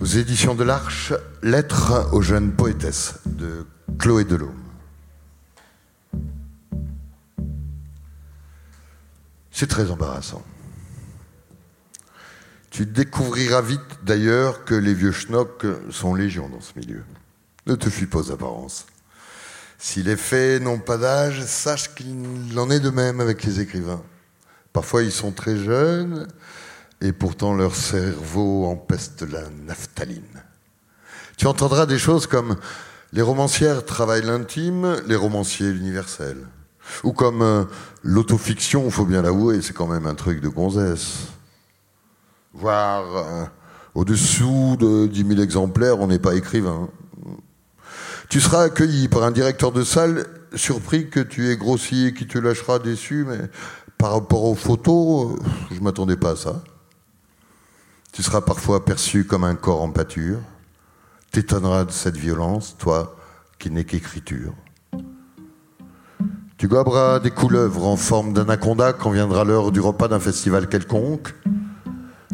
Aux éditions de l'Arche, Lettre aux jeunes poétesses de Chloé Delhomme. C'est très embarrassant. Tu découvriras vite d'ailleurs que les vieux schnocks sont légion dans ce milieu. Ne te fuis pas aux apparences. Si les faits n'ont pas d'âge, sache qu'il en est de même avec les écrivains. Parfois ils sont très jeunes et pourtant leur cerveau empeste la naphtaline. Tu entendras des choses comme les romancières travaillent l'intime, les romanciers l'universel. Ou comme euh, l'autofiction, faut bien l'avouer, c'est quand même un truc de gonzesse. Voire euh, au-dessous de 10 000 exemplaires, on n'est pas écrivain. Tu seras accueilli par un directeur de salle, surpris que tu aies grossi et qui te lâchera déçu, mais par rapport aux photos, euh, je m'attendais pas à ça. Tu seras parfois perçu comme un corps en pâture. T'étonneras de cette violence, toi qui n'es qu'écriture. Tu goberas des couleuvres en forme d'anaconda quand viendra l'heure du repas d'un festival quelconque.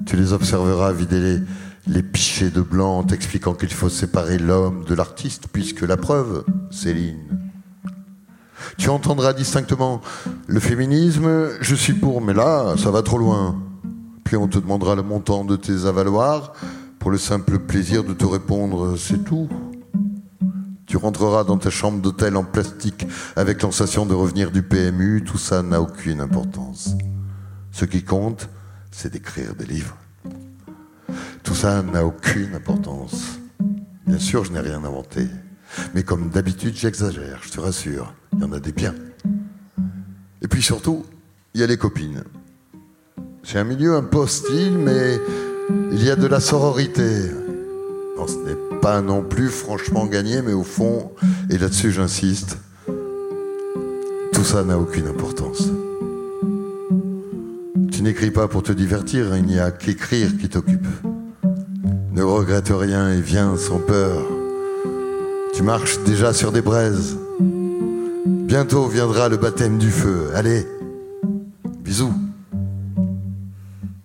Tu les observeras vider les, les pichets de blanc en t'expliquant qu'il faut séparer l'homme de l'artiste, puisque la preuve, Céline. Tu entendras distinctement le féminisme, je suis pour, mais là, ça va trop loin. Puis on te demandera le montant de tes avaloirs pour le simple plaisir de te répondre c'est tout. Tu rentreras dans ta chambre d'hôtel en plastique avec l'ensation de revenir du PMU, tout ça n'a aucune importance. Ce qui compte, c'est d'écrire des livres. Tout ça n'a aucune importance. Bien sûr, je n'ai rien inventé. Mais comme d'habitude, j'exagère, je te rassure. Il y en a des biens. Et puis surtout, il y a les copines. C'est un milieu un peu hostile, mais il y a de la sororité. ce n'est pas non plus franchement gagné, mais au fond, et là-dessus j'insiste, tout ça n'a aucune importance. Tu n'écris pas pour te divertir, il n'y a qu'écrire qui t'occupe. Ne regrette rien et viens sans peur. Tu marches déjà sur des braises. Bientôt viendra le baptême du feu. Allez, bisous.